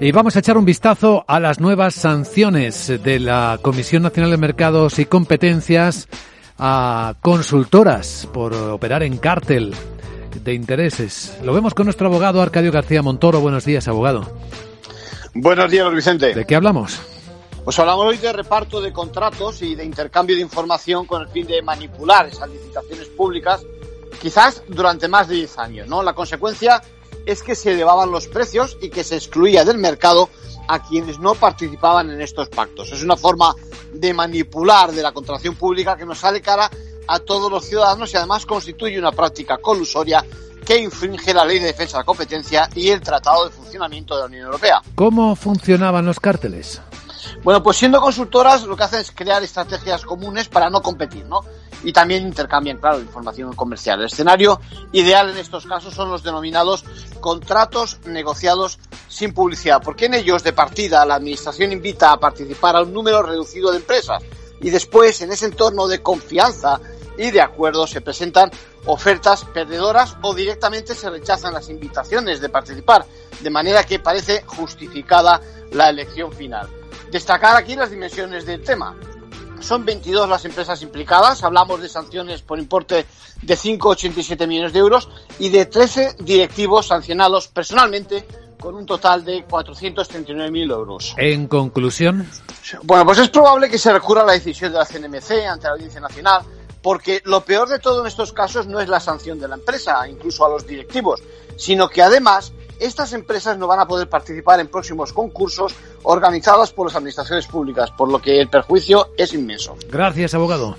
Y vamos a echar un vistazo a las nuevas sanciones de la Comisión Nacional de Mercados y Competencias a consultoras por operar en cártel de intereses. Lo vemos con nuestro abogado Arcadio García Montoro. Buenos días, abogado. Buenos días, Vicente. ¿De qué hablamos? Pues hablamos hoy de reparto de contratos y de intercambio de información con el fin de manipular esas licitaciones públicas, quizás durante más de 10 años, ¿no? La consecuencia es que se elevaban los precios y que se excluía del mercado a quienes no participaban en estos pactos. Es una forma de manipular de la contratación pública que nos sale cara a todos los ciudadanos y además constituye una práctica colusoria que infringe la Ley de Defensa de la Competencia y el Tratado de Funcionamiento de la Unión Europea. ¿Cómo funcionaban los cárteles? Bueno, pues siendo consultoras lo que hacen es crear estrategias comunes para no competir, ¿no? Y también intercambian, claro, información comercial. El escenario ideal en estos casos son los denominados contratos negociados sin publicidad, porque en ellos de partida la Administración invita a participar a un número reducido de empresas y después en ese entorno de confianza y de acuerdo se presentan ofertas perdedoras o directamente se rechazan las invitaciones de participar, de manera que parece justificada la elección final. Destacar aquí las dimensiones del tema. Son 22 las empresas implicadas, hablamos de sanciones por importe de 5,87 millones de euros y de 13 directivos sancionados personalmente con un total de 439.000 euros. En conclusión. Bueno, pues es probable que se recurra a la decisión de la CNMC ante la Audiencia Nacional, porque lo peor de todo en estos casos no es la sanción de la empresa, incluso a los directivos, sino que además estas empresas no van a poder participar en próximos concursos organizados por las administraciones públicas, por lo que el perjuicio es inmenso. Gracias, abogado.